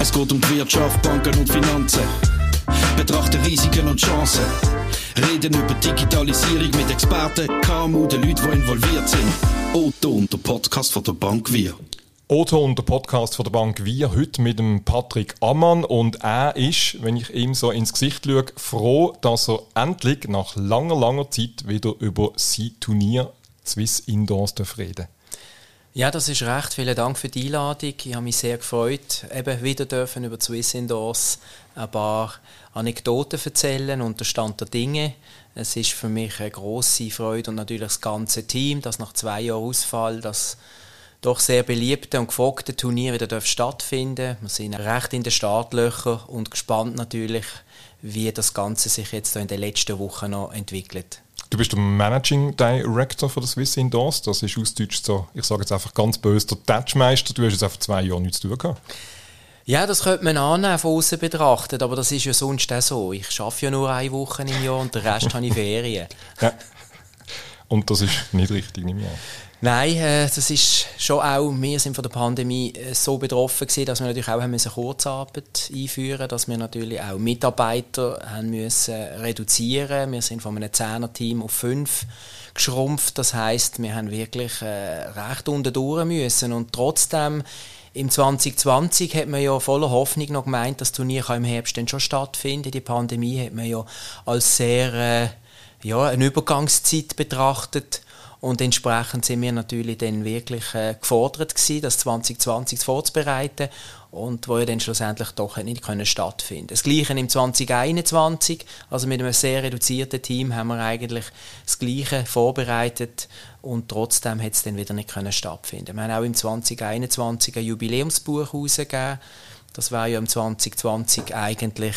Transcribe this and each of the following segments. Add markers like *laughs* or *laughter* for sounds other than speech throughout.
Es geht um die Wirtschaft, Banken und Finanzen. Betrachten Risiken und Chancen. Reden über Digitalisierung mit Experten, KMU, den Leuten, die involviert sind. Otto und der Podcast von der Bank Wir. Otto und der Podcast von der Bank Wir, heute mit dem Patrick Ammann und er ist, wenn ich ihm so ins Gesicht schaue, froh, dass er endlich nach langer, langer Zeit wieder über sein Turnier Swiss Indoors reden ja, das ist recht. Vielen Dank für die Einladung. Ich habe mich sehr gefreut, eben wieder dürfen über Swiss Indoors ein paar Anekdoten erzählen und der Stand der Dinge. Es ist für mich eine große Freude und natürlich das ganze Team, das nach zwei Jahren Ausfall, das doch sehr beliebte und gefragte Turnier wieder stattfinden Wir sind recht in den Startlöchern und gespannt natürlich, wie das Ganze sich jetzt in den letzten Wochen noch entwickelt. Du bist der Managing Director von der Swiss Indoors. Das ist aus Deutsch so, ich sage jetzt einfach ganz böse, der Touchmeister. Du hast jetzt einfach zwei Jahre nichts zu tun gehabt. Ja, das könnte man annehmen, von außen betrachtet, aber das ist ja sonst auch so. Ich arbeite ja nur eine Woche im Jahr und den Rest habe ich Ferien. *laughs* Ja. Und das ist nicht richtig, nehme ich an. Nein, äh, das ist schon auch, wir sind von der Pandemie äh, so betroffen gewesen, dass wir natürlich auch haben Kurzarbeit einführen dass wir natürlich auch Mitarbeiter haben müssen reduzieren Wir sind von einem Zehner-Team auf fünf geschrumpft. Das heißt, wir haben wirklich äh, recht unten durch müssen und trotzdem im 2020 hat man ja voller Hoffnung noch gemeint, das Turnier kann im Herbst dann schon stattfinden. Die Pandemie hat man ja als sehr äh, ja, eine Übergangszeit betrachtet. Und entsprechend sind wir natürlich dann wirklich äh, gefordert gewesen, das 2020 vorzubereiten und wo ja dann schlussendlich doch nicht können stattfinden. Das Gleiche im 2021, also mit einem sehr reduzierten Team haben wir eigentlich das Gleiche vorbereitet und trotzdem hat es dann wieder nicht können stattfinden. Wir haben auch im 2021 ein Jubiläumsbuch herausgegeben. Das war ja im 2020 eigentlich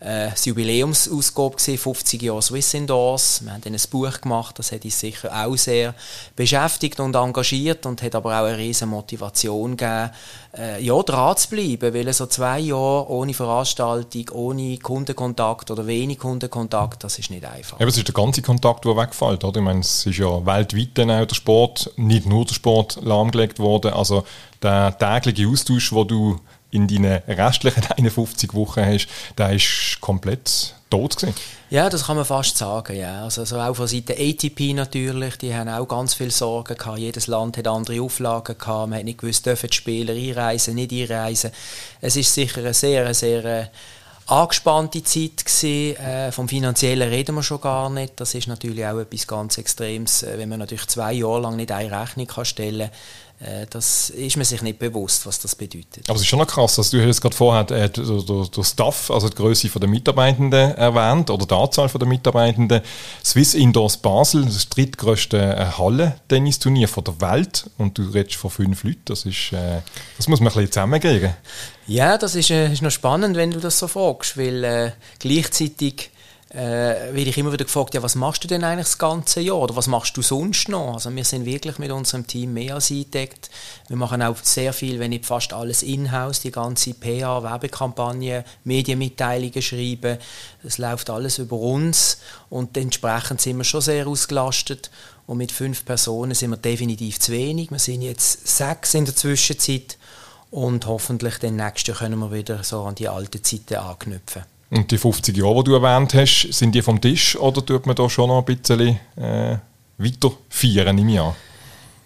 äh, das Jubiläumsausgabe gesehen, 50 Jahre Swiss Indoors. Wir haben dann ein Buch gemacht, das hat uns sicher auch sehr beschäftigt und engagiert und hat aber auch eine riesige Motivation gegeben, äh, ja, dran zu bleiben, weil so zwei Jahre ohne Veranstaltung, ohne Kundenkontakt oder wenig Kundenkontakt, das ist nicht einfach. Aber es ist der ganze Kontakt, der wegfällt, oder? Ich meine, es ist ja weltweit dann auch der Sport, nicht nur der Sport lahmgelegt worden, also der tägliche Austausch, wo du in deinen restlichen *laughs* 51 Wochen hast, der ist komplett tot gewesen. Ja, das kann man fast sagen, ja. Also, also auch von Seiten ATP natürlich, die haben auch ganz viel Sorgen gehabt. Jedes Land hat andere Auflagen gehabt. Man hat nicht gewusst, dürfen die Spieler einreisen, nicht einreisen. Es ist sicher eine sehr, sehr äh, angespannte Zeit gewesen. Äh, vom Finanziellen reden wir schon gar nicht. Das ist natürlich auch etwas ganz Extremes, äh, wenn man natürlich zwei Jahre lang nicht eine Rechnung kann stellen kann das ist man sich nicht bewusst, was das bedeutet. Aber es ist schon noch krass, also du hast gerade vorher äh, der, Staff, also die Größe der Mitarbeitenden erwähnt oder die Anzahl der Mitarbeitenden. Swiss Indoors Basel, das drittgrößte äh, Halle-Tennisturnier der Welt und du redest von fünf Leuten, das, ist, äh, das muss man ein bisschen zusammengehen. Ja, das ist, äh, ist noch spannend, wenn du das so fragst, weil äh, gleichzeitig äh, werde ich immer wieder gefragt, ja, was machst du denn eigentlich das ganze Jahr oder was machst du sonst noch? Also wir sind wirklich mit unserem Team mehr als eingedeckt. Wir machen auch sehr viel, wenn nicht fast alles in-house, die ganze PA, Werbekampagne, Medienmitteilungen schreiben. Es läuft alles über uns und entsprechend sind wir schon sehr ausgelastet. Und mit fünf Personen sind wir definitiv zu wenig. Wir sind jetzt sechs in der Zwischenzeit und hoffentlich den nächsten können wir wieder so an die alten Zeiten anknüpfen. Und die 50 Jahre, die du erwähnt hast, sind die vom Tisch oder tut man da schon noch ein bisschen äh, weiter feiern im Jahr?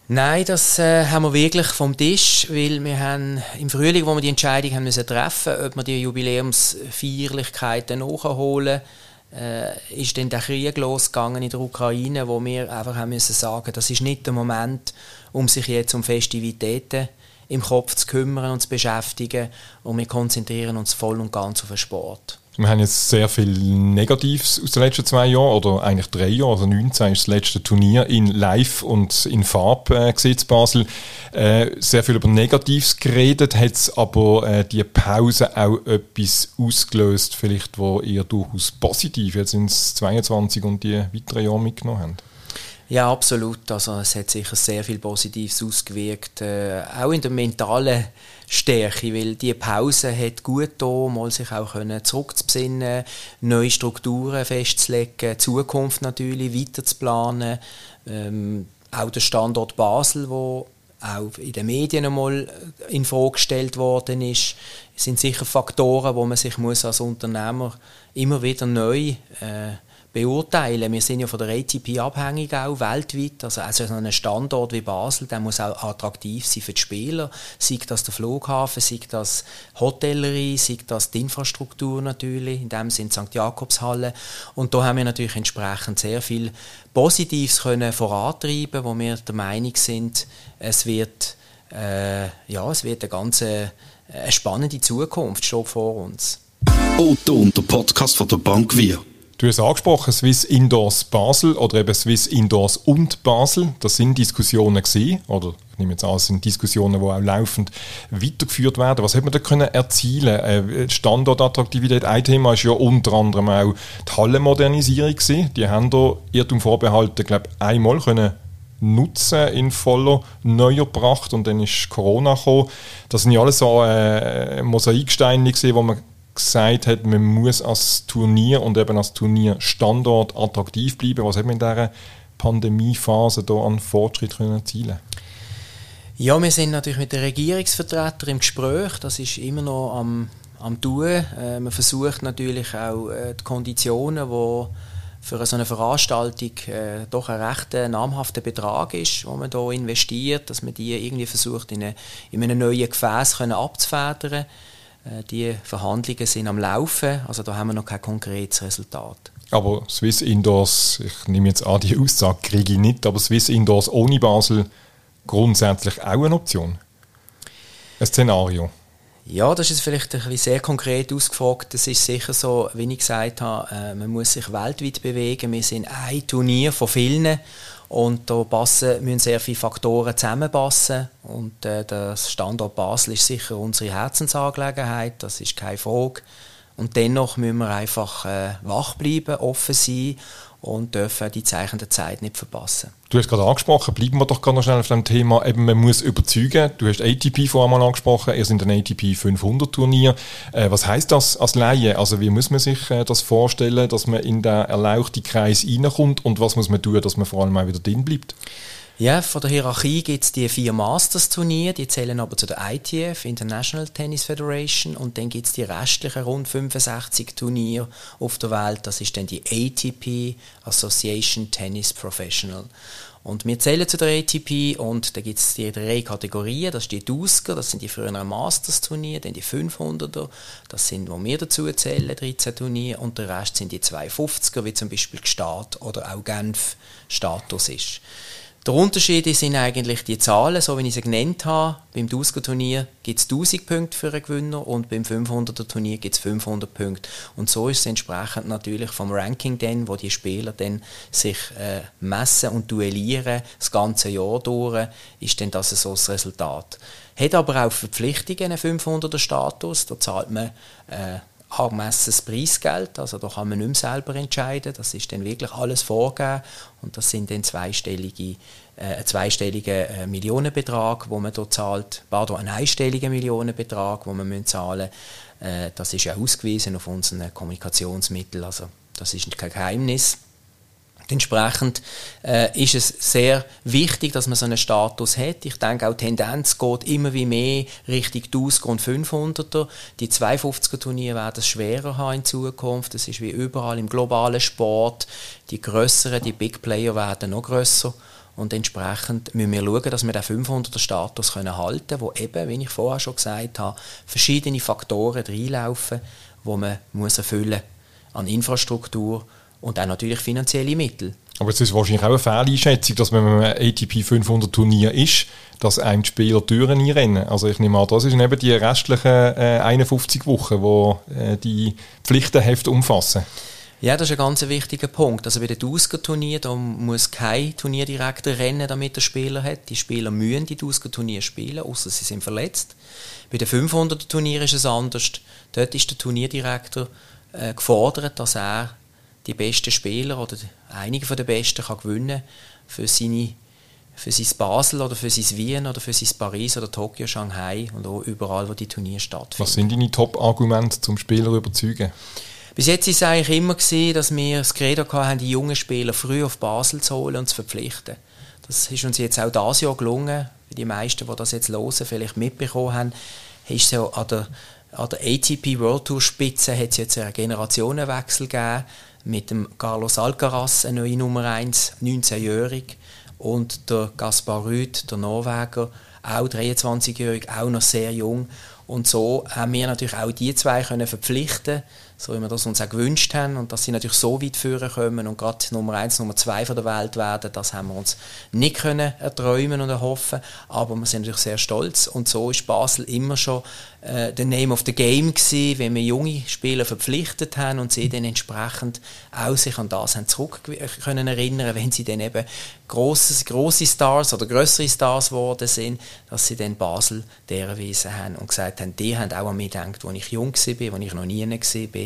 Nein, das äh, haben wir wirklich vom Tisch, weil wir haben im Frühling, wo wir die Entscheidung haben müssen treffen, ob wir die Jubiläumsfeierlichkeiten nachholen, äh, ist dann der Krieg losgegangen in der Ukraine, wo wir einfach haben müssen sagen, das ist nicht der Moment, um sich jetzt um Festivitäten im Kopf zu kümmern und zu beschäftigen und wir konzentrieren uns voll und ganz auf den Sport. Wir haben jetzt sehr viel Negatives aus den letzten zwei Jahren oder eigentlich drei Jahren. Also 19 ist das letzte Turnier in Live und in Farbe äh, gesehen Basel. Äh, sehr viel über Negatives geredet, hat aber äh, die Pause auch etwas ausgelöst, vielleicht wo ihr durchaus positiv jetzt ins 22 und die weiteren Jahre mitgenommen habt? Ja, absolut. Also es hat sicher sehr viel Positives ausgewirkt, äh, auch in der mentalen Stärke, weil die Pause hat gut da, mal sich auch zurückzubesinnen, neue Strukturen festzulegen, Zukunft natürlich weiter ähm, auch der Standort Basel, wo auch in den Medien einmal in Frage gestellt worden ist, sind sicher Faktoren, wo man sich muss als Unternehmer immer wieder neu äh, beurteilen. Wir sind ja von der ATP abhängig auch weltweit. Also, also so ein Standort wie Basel, der muss auch attraktiv sein für die Spieler. Sei das der Flughafen, sei das Hotellerie, sei das die Infrastruktur natürlich. In dem sind St. Jakobshalle. Und da haben wir natürlich entsprechend sehr viel Positives können vorantreiben, wo wir der Meinung sind, es wird äh, ja, es wird eine ganz äh, eine spannende Zukunft steht vor uns. Otto und der Podcast von der Bank Wir. Du hast angesprochen, Swiss Indoors Basel oder eben Swiss Indoors und Basel. Das sind Diskussionen gewesen, oder ich nehme jetzt an, es sind Diskussionen, die auch laufend weitergeführt werden. Was hat man da können erzielen? Äh, Standortattraktivität, ein Thema ist ja unter anderem auch die Hallenmodernisierung gewesen. Die haben da Irrtum vorbehalten, glaube ich, einmal können nutzen in voller neuer Pracht und dann ist Corona gekommen. Das sind ja alles so äh, Mosaiksteine gesehen, wo man gesagt hat, man muss als Turnier und eben als Turnierstandort attraktiv bleiben. Was hat man in dieser Pandemiephase da an Fortschritt können erzielen Ja, wir sind natürlich mit den Regierungsvertretern im Gespräch. Das ist immer noch am, am tun. Äh, man versucht natürlich auch äh, die Konditionen, die für so eine Veranstaltung äh, doch ein recht äh, namhafter Betrag ist, wo man da investiert, dass man die irgendwie versucht in, eine, in einem neuen Gefäß können abzufedern. Äh, die Verhandlungen sind am Laufen, also da haben wir noch kein konkretes Resultat. Aber Swiss Indoors, ich nehme jetzt an, die Aussage kriege ich nicht, aber Swiss Indoors ohne Basel grundsätzlich auch eine Option? Ein Szenario? Ja, das ist vielleicht ein bisschen sehr konkret ausgefragt. Das ist sicher so, wie ich gesagt habe, äh, man muss sich weltweit bewegen. Wir sind ein Turnier von vielen und da passen, müssen sehr viele Faktoren zusammenpassen. Und äh, der Standort Basel ist sicher unsere Herzensangelegenheit, das ist keine Frage. Und dennoch müssen wir einfach äh, wach bleiben, offen sein und dürfen die Zeichen der Zeit nicht verpassen. Du hast gerade angesprochen, bleiben wir doch gerade noch schnell auf dem Thema, eben man muss überzeugen. Du hast ATP vorher mal angesprochen, ihr seid ein ATP 500 Turnier. Äh, was heißt das als Laie? Also wie muss man sich äh, das vorstellen, dass man in den erlauchten Kreis reinkommt und was muss man tun, dass man vor allem auch wieder drin bleibt? Ja, von der Hierarchie gibt es die vier Masters-Turniere, die zählen aber zu der ITF, International Tennis Federation, und dann gibt es die restlichen rund 65 Turniere auf der Welt, das ist dann die ATP, Association Tennis Professional. Und wir zählen zu der ATP und da gibt es die drei Kategorien. Das ist die Dusker, das sind die früheren Masters-Turniere, dann die 500er, das sind, wo wir dazu zählen, 13 Turniere und der Rest sind die 250er, wie zum Beispiel Gstaad oder auch Genf Status ist. Der Unterschied sind eigentlich die Zahlen, so wie ich sie genannt habe. Beim Dusker-Turnier gibt es 1000 Punkte für einen Gewinner und beim 500er-Turnier gibt es 500 Punkte. Und so ist es entsprechend natürlich vom Ranking dann, wo die Spieler dann sich äh, messen und duellieren, das ganze Jahr durch, ist dann das so das Resultat. Hat aber auch Verpflichtungen, einen 500er-Status, da zahlt man äh, angemessenes Preisgeld, also da kann man nicht mehr selber entscheiden, das ist dann wirklich alles vorgegeben. Und das sind dann zweistellige, äh, ein zweistelliger äh, Millionenbetrag, wo man dort zahlt, pardon, ein einstelliger Millionenbetrag, wo man müssen zahlen äh, das ist ja ausgewiesen auf unseren Kommunikationsmitteln, also das ist kein Geheimnis. Entsprechend äh, ist es sehr wichtig, dass man so einen Status hat. Ich denke, auch die Tendenz geht immer wie mehr Richtung 1000 und 500er. Die 250er Turniere werden es schwerer haben in Zukunft. Das ist wie überall im globalen Sport. Die größeren, die Big Player werden noch grösser. Und entsprechend müssen wir schauen, dass wir den 500er Status können halten können, wo eben, wie ich vorher schon gesagt habe, verschiedene Faktoren reinlaufen, die man muss erfüllen an Infrastruktur und auch natürlich finanzielle Mittel. Aber es ist wahrscheinlich auch eine Fehleinschätzung, dass wenn man ein ATP 500 Turnier ist, dass einem die Spieler Türen einrennen. Also ich nehme an, das sind eben die restlichen äh, 51 Wochen, wo äh, die Pflichtenhefte umfassen. Ja, das ist ein ganz wichtiger Punkt. Also bei den Dusker-Turnier, da muss kein Turnierdirektor rennen, damit er Spieler hat. Die Spieler müssen die Dusker-Turnier spielen, außer sie sind verletzt. Bei den 500er-Turnier ist es anders. Dort ist der Turnierdirektor äh, gefordert, dass er die besten Spieler oder einige der besten kann gewinnen für seine für sein Basel oder für sein Wien oder für sein Paris oder Tokio, Shanghai und auch überall, wo die Turniere stattfinden. Was sind deine Top-Argumente zum Spieler überzeugen? Bis jetzt war es eigentlich immer gewesen, dass wir das Credo hatten, die jungen Spieler früh auf Basel zu holen und zu verpflichten. Das ist uns jetzt auch dieses Jahr gelungen. die meisten, die das jetzt hören, vielleicht mitbekommen haben, ist so an der, an der ATP World Tour Spitze hat es jetzt einen Generationenwechsel gegeben mit dem Carlos Alcaraz, eine neue Nummer 1, 19-jährig, und der Gaspar Rüth, der Norweger, auch 23-jährig, auch noch sehr jung. Und so haben wir natürlich auch die zwei können verpflichten so wie wir das uns auch gewünscht haben und dass sie natürlich so weit führen können und gerade Nummer eins, Nummer zwei der Welt werden, das haben wir uns nicht können erträumen und erhoffen, aber wir sind natürlich sehr stolz. Und so ist Basel immer schon äh, der Name of the Game gewesen, wenn wir junge Spieler verpflichtet haben und sie dann entsprechend auch sich an das haben zurück können erinnern, wenn sie dann eben grosse, grosse Stars oder größere Stars geworden sind, dass sie dann Basel deren Wesen haben und gesagt haben, die haben auch an mich gedacht, als ich jung war, als ich noch nie war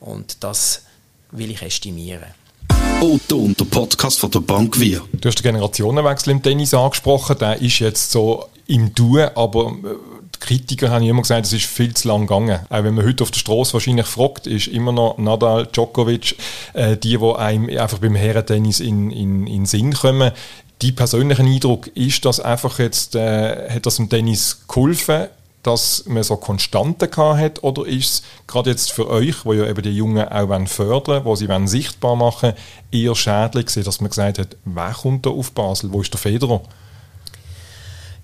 und das will ich estimieren. Otto und der Podcast von der Bank Wir. Du hast den Generationenwechsel im Tennis angesprochen, der ist jetzt so im Tun, aber äh, die Kritiker haben immer gesagt, es ist viel zu lang gegangen. Auch wenn man heute auf der Straße wahrscheinlich fragt, ist immer noch Nadal, Djokovic, äh, die, die einem einfach beim Herrentennis in, in, in Sinn kommen. Die persönliche Eindruck, ist das einfach jetzt, äh, hat das im Tennis geholfen? Dass man so Konstanten hat oder ist es gerade jetzt für euch, wo ja eben die Jungen auch fördern wo sie wollen sichtbar machen eher schädlich gewesen, dass man gesagt hat, wer kommt da auf Basel, wo ist der Federer?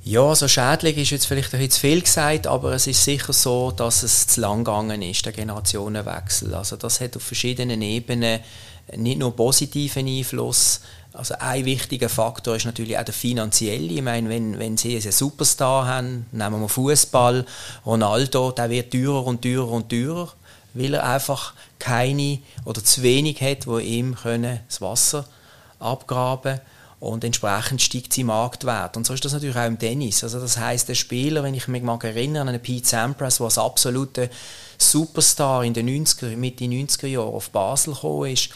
Ja, also schädlich ist jetzt vielleicht ein bisschen zu viel gesagt, aber es ist sicher so, dass es zu lang gegangen ist, der Generationenwechsel. Also das hat auf verschiedenen Ebenen nicht nur positiven Einfluss, also ein wichtiger Faktor ist natürlich auch der finanzielle. Ich meine, wenn, wenn Sie einen Superstar haben, nehmen wir Fußball, Ronaldo, der wird teurer und teurer und teurer, weil er einfach keine oder zu wenig hat, wo ihm können das Wasser abgraben und entsprechend steigt sein Marktwert. Und so ist das natürlich auch im Tennis. Also das heißt, der Spieler, wenn ich mich mag erinnern an Pete Sampras, der als absoluter Superstar in den 90er, Mitte 90er Jahren auf Basel gekommen ist,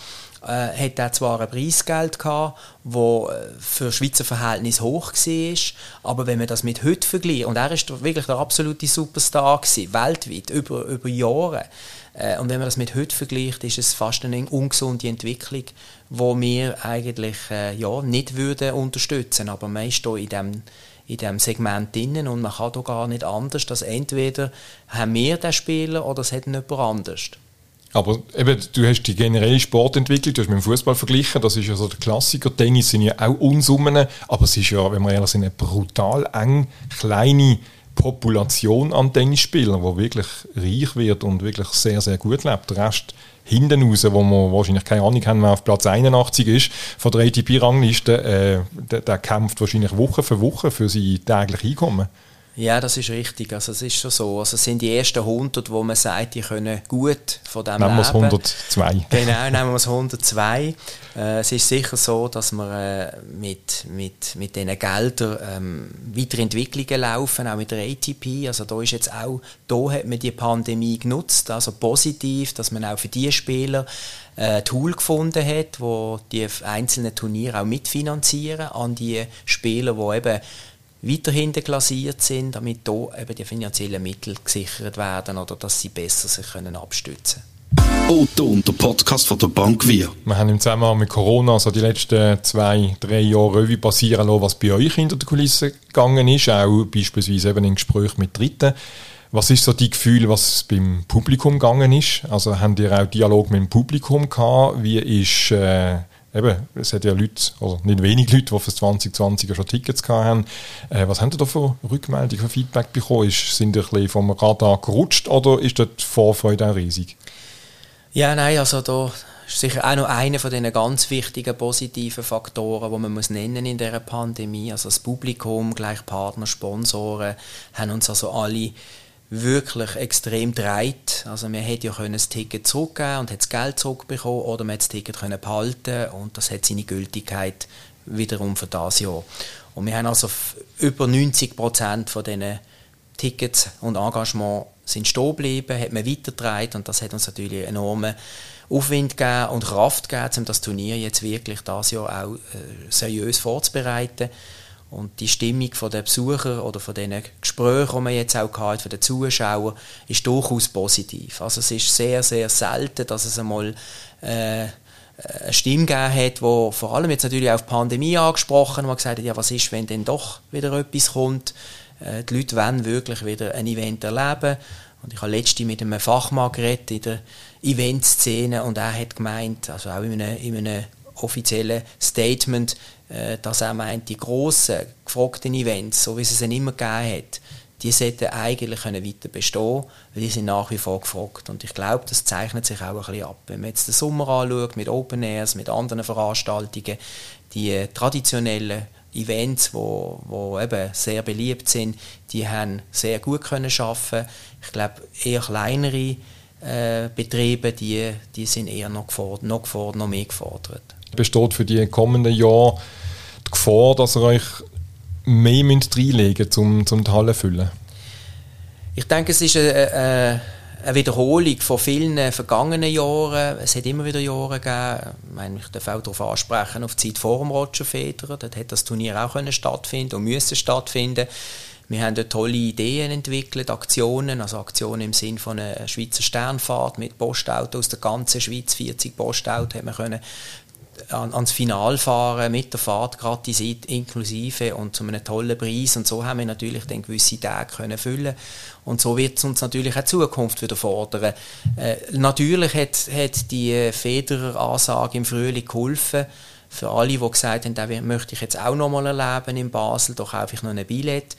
äh, hat er zwar ein Preisgeld gehabt, wo äh, für Schweizer Verhältnis hoch war, aber wenn man das mit heute vergleicht, und er ist wirklich der absolute Superstar gewesen, weltweit, über, über Jahre, äh, und wenn man das mit heute vergleicht, ist es fast eine ungesunde Entwicklung, wo wir eigentlich äh, ja, nicht würden unterstützen, aber man ist hier in dem in diesem Segment drin und man kann da gar nicht anders, dass entweder haben wir den Spieler oder es hat jemand anders. Aber eben, du hast die generelle Sportentwicklung, du hast mit dem Fußball verglichen, das ist ja so der Klassiker. Tennis sind ja auch Unsummen, aber es ist ja, wenn wir ehrlich sind, eine brutal eng kleine Population an Tennisspielern, die wirklich reich wird und wirklich sehr, sehr gut lebt. Der Rest hinten raus, wo wir wahrscheinlich keine Ahnung haben, wer auf Platz 81 ist, von der ATP-Rangliste, äh, der, der, kämpft wahrscheinlich Woche für Woche für sein tägliches Einkommen. Ja, das ist richtig. Also es ist schon so. Also es sind die ersten 100, wo man sagt, die können gut von dem nehmen leben. Nehmen wir es 102. *laughs* Genau, nehmen wir es 102. Äh, es ist sicher so, dass wir äh, mit, mit, mit diesen Geldern ähm, weitere Entwicklungen laufen, auch mit der ATP. Also da ist jetzt auch, da hat man die Pandemie genutzt, also positiv, dass man auch für die Spieler ein äh, Tool gefunden hat, wo die einzelnen Turniere auch mitfinanzieren an die Spieler, die eben weiterhin deklassiert sind, damit hier eben die finanziellen Mittel gesichert werden oder dass sie besser sich können abstützen Otto und der Podcast von der Bank Wir. Wir haben im Zusammenhang mit Corona so die letzten zwei, drei Jahre Revue passieren lassen, was bei euch hinter der Kulisse gegangen ist, auch beispielsweise eben in Gesprächen mit Dritten. Was ist so die Gefühl, was beim Publikum gegangen ist? Also haben ihr auch Dialog mit dem Publikum gehabt? Wie ist äh, eben, es hat ja Leute, oder nicht wenig Leute, die für 2020 schon Tickets haben. Äh, was haben Sie da für Rückmeldungen, für Feedback bekommen? Ist, sind Sie ein bisschen vom Radar gerutscht oder ist dort die Vorfreude auch riesig? Ja, nein, also da ist sicher auch noch einer von diesen ganz wichtigen positiven Faktoren, die man muss nennen in dieser Pandemie. Also das Publikum, gleich Partner, Sponsoren, haben uns also alle wirklich extrem dreht. Also man hätte ja können das Ticket zurückgeben und hat das Geld zurückbekommen oder man hätte das Ticket können behalten und das hat seine Gültigkeit wiederum für das Jahr. Und wir haben also über 90 Prozent von diesen Tickets und Engagement sind stehen geblieben, hat man weitergetragen und das hat uns natürlich enormen Aufwind gegeben und Kraft gegeben, um das Turnier jetzt wirklich das Jahr auch äh, seriös vorzubereiten. Und die Stimmung der Besucher oder von den Gesprächen, die man jetzt auch hat, von den Zuschauern, ist durchaus positiv. Also es ist sehr, sehr selten, dass es einmal äh, eine Stimme gegeben hat, wo vor allem jetzt natürlich auf die Pandemie angesprochen hat, gesagt hat, ja, was ist, wenn denn doch wieder etwas kommt? Äh, die Leute wollen wirklich wieder ein Event erleben. Und ich habe letztens mit einem Fachmann geredet in der Eventszene und er hat gemeint, also auch in einem, in einem offiziellen Statement, äh, dass er meint, die grossen, gefragten Events, so wie es es immer gegeben hat, die sollten eigentlich weiter bestehen weil die sind nach wie vor gefragt. Und ich glaube, das zeichnet sich auch ein bisschen ab. Wenn man jetzt den Sommer anschaut, mit Open Airs, mit anderen Veranstaltungen, die äh, traditionellen Events, wo, wo eben sehr beliebt sind, die haben sehr gut können schaffen. Ich glaube, eher kleinere äh, Betriebe, die, die sind eher noch gefordert, noch gefordert, noch mehr gefordert. Besteht für die kommenden Jahre die Gefahr, dass ihr euch mehr reinlegen müsst, um, die Halle zu füllen? Ich denke, es ist eine, eine, Wiederholung von vielen vergangenen Jahren. Es hat immer wieder Jahre gegeben, ich, meine, ich darf auch darauf ansprechen, auf die Zeit vor dem Roger Federer, dort hat das Turnier auch können stattfinden und müssen stattfinden. Wir haben dort tolle Ideen entwickelt, Aktionen, also Aktionen im Sinn von einer Schweizer Sternfahrt mit Postautos aus der ganzen Schweiz, 40 Postautos, haben wir können an, ans Final fahren mit der Fahrt gratis inklusive und zu einem tollen Preis und so haben wir natürlich dann gewisse Tage können füllen und so wird es uns natürlich auch Zukunft wieder fordern. Äh, natürlich hat, hat die Federer-Ansage im Frühling geholfen, für alle, die gesagt haben, das möchte ich jetzt auch noch mal erleben in Basel, da kaufe ich noch ein Billett.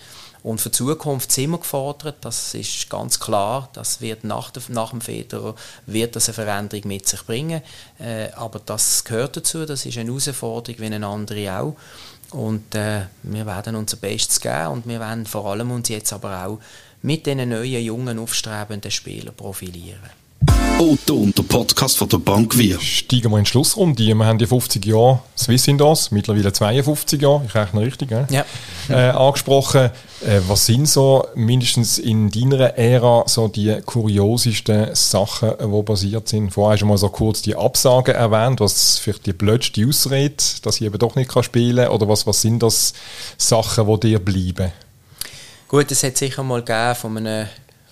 Und für die Zukunft sind wir gefordert, das ist ganz klar, das wird nach, der, nach dem Federer wird das eine Veränderung mit sich bringen, äh, aber das gehört dazu, das ist eine Herausforderung wie eine andere auch. Und äh, wir werden unser Bestes geben. Und wir werden vor allem uns jetzt aber auch mit diesen neuen, jungen, aufstrebenden Spielern profilieren. Otto der Podcast von der Bank Wir. Steigen wir in die Schlussrunde. Wir haben die 50 Jahre Swiss Indoors, mittlerweile 52 Jahre, ich rechne richtig, äh? ja. äh, angesprochen. Äh, was sind so, mindestens in deiner Ära, so die kuriosesten Sachen, die passiert sind? Vorher hast du mal so kurz die Absagen erwähnt, was vielleicht die blödste Ausrede, dass ich eben doch nicht spielen kann, oder was, was sind das Sachen, die dir bleiben? Gut, es hat sicher mal gegeben von einem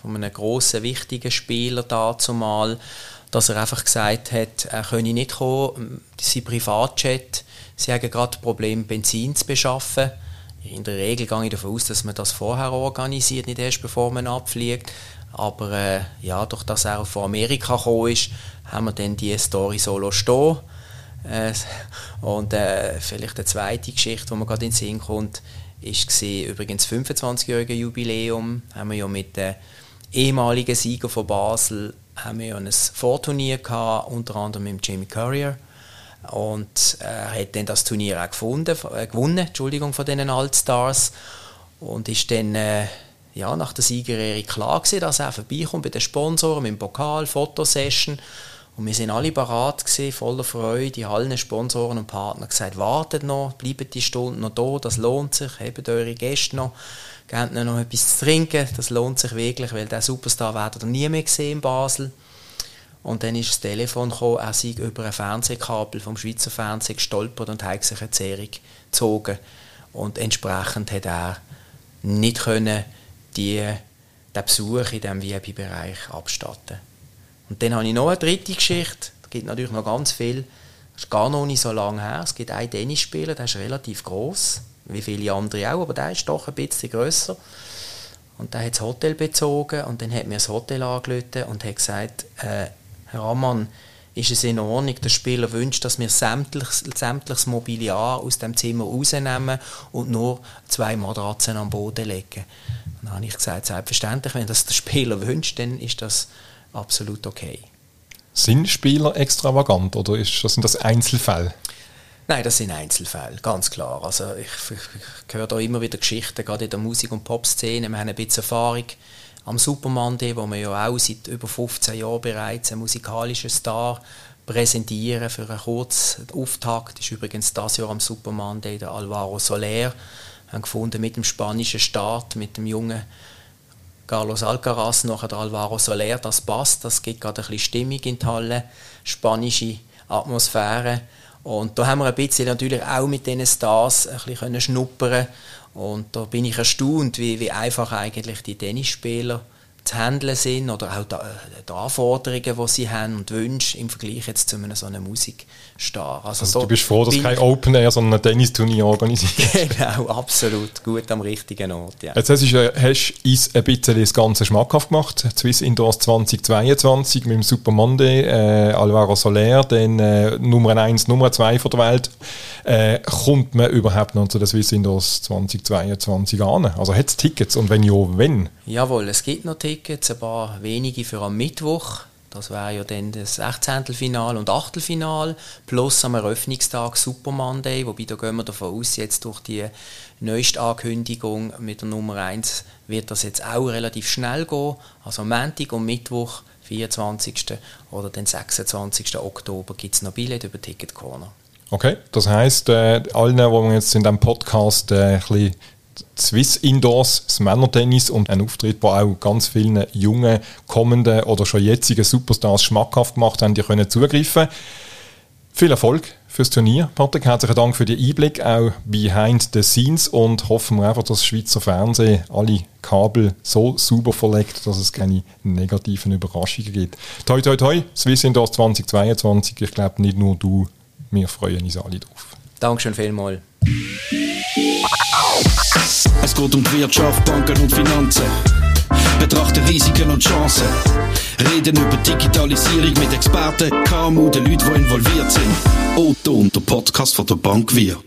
von einem grossen, wichtigen Spieler dazu mal, dass er einfach gesagt hat, er könne nicht kommen, sein Privatjet, sie haben gerade Problem Benzin zu beschaffen. In der Regel gehe ich davon aus, dass man das vorher organisiert, nicht erst bevor man abfliegt. Aber äh, ja, durch dass er von Amerika gekommen ist, haben wir dann die Story solo stehen. Äh, und äh, vielleicht eine zweite Geschichte, die mir gerade in den Sinn kommt, ist übrigens 25-jährige Jubiläum. Haben wir ja mit der ehemaligen Sieger von Basel haben wir ein Vorturnier gehabt, unter anderem mit Jamie Courier. Und er hat dann das Turnier auch gefunden, äh, gewonnen Entschuldigung, von diesen Altstars. Und ist dann äh, ja, nach der Siegerehrung klar gewesen, dass er vorbeikommt bei den Sponsoren, mit dem Pokal, Fotosession. Und wir sind alle parat gewesen, voller Freude, allen Sponsoren und Partner gesagt, wartet noch, bleibt die Stunde noch da, das lohnt sich, habt eure Gäste noch gebt ihnen noch etwas zu trinken, das lohnt sich wirklich, weil der Superstar werdet ihr nie mehr gesehen in Basel. Und dann ist das Telefon gekommen, er sei über ein Fernsehkabel vom Schweizer Fernsehen gestolpert und hat sich eine Zehrung gezogen. Und entsprechend hat er nicht können die, den Besuch in diesem VIP-Bereich abstatten. Und dann habe ich noch eine dritte Geschichte, da gibt natürlich noch ganz viel, das ist gar noch nicht so lange her. Es gibt einen Tennisspieler, der ist relativ groß wie viele andere auch, aber der ist doch ein bisschen grösser. Und der hat das Hotel bezogen und dann hat mir das Hotel angerufen und hat gesagt, äh, Herr Ammann, ist es in Ordnung, der Spieler wünscht, dass wir sämtliches, sämtliches Mobiliar aus dem Zimmer rausnehmen und nur zwei Matratzen am Boden legen. dann habe ich gesagt, selbstverständlich, wenn das der Spieler *laughs* wünscht, dann ist das absolut okay. Sind Spieler extravagant oder ist, sind das Einzelfälle? Nein, das sind Einzelfälle, ganz klar. Also ich, ich, ich höre da immer wieder Geschichten, gerade in der Musik- und Pop-Szene. Wir haben ein bisschen Erfahrung am Super Monday, wo wir ja auch seit über 15 Jahren bereits einen musikalischen Star präsentieren für einen kurzen Auftakt. Das ist übrigens das Jahr am Super Monday der Alvaro Soler. Wir haben gefunden, mit dem spanischen Start, mit dem jungen Carlos Alcaraz, nachher der Alvaro Soler, das passt, das gibt gerade ein bisschen Stimmung in die Halle, spanische Atmosphäre. Und da haben wir ein bisschen natürlich auch mit diesen Stars ein bisschen schnuppern und da bin ich erstaunt, wie, wie einfach eigentlich die Tennisspieler zu handeln sind oder auch die, die, Anforderungen, die sie haben und Wünsche im Vergleich jetzt zu einem so einem Musikstar. Also, also so du bist froh, dass kein Open Air, sondern ein Tennisturnier organisiert *laughs* Genau, absolut. Gut am richtigen Ort, ja. Jetzt hast du uns ein bisschen das Ganze schmackhaft gemacht. Swiss Indoors 2022 mit dem Super Monday, äh, Alvaro Soler, dann äh, Nummer 1, Nummer 2 von der Welt. Äh, kommt man überhaupt noch zu der Swiss Indoors 2022 an? Also hat es Tickets und wenn ja, wenn? Jawohl, es gibt noch Tickets, ein paar wenige für am Mittwoch. Das wäre ja dann das 16. Final und Achtelfinal plus am Eröffnungstag Super Monday, wobei da gehen wir davon aus, jetzt durch die neueste Ankündigung mit der Nummer 1 wird das jetzt auch relativ schnell gehen. Also Montag und Mittwoch, 24. oder den 26. Oktober gibt es noch Billett über Ticket Corner. Okay, das heisst, äh, allen, die wir jetzt in diesem Podcast äh, ein bisschen Swiss Indoors, das Männertennis und ein Auftritt, der auch ganz vielen jungen, kommenden oder schon jetzigen Superstars schmackhaft gemacht haben, die können zugreifen. Viel Erfolg fürs Turnier, Patrick. Herzlichen Dank für den Einblick, auch behind the scenes und hoffen wir einfach, dass das Schweizer Fernsehen alle Kabel so sauber verlegt, dass es keine negativen Überraschungen gibt. Toi, toi, toi, Swiss Indoors 2022. Ich glaube, nicht nur du, wir freuen uns alle drauf. Dankeschön vielmals. Es geht um die Wirtschaft, Banken und Finanzen. Betrachte Risiken und Chancen. Reden über Digitalisierung mit Experten, KMU, den Leuten, die involviert sind. Otto und der Podcast von der Bank Wir.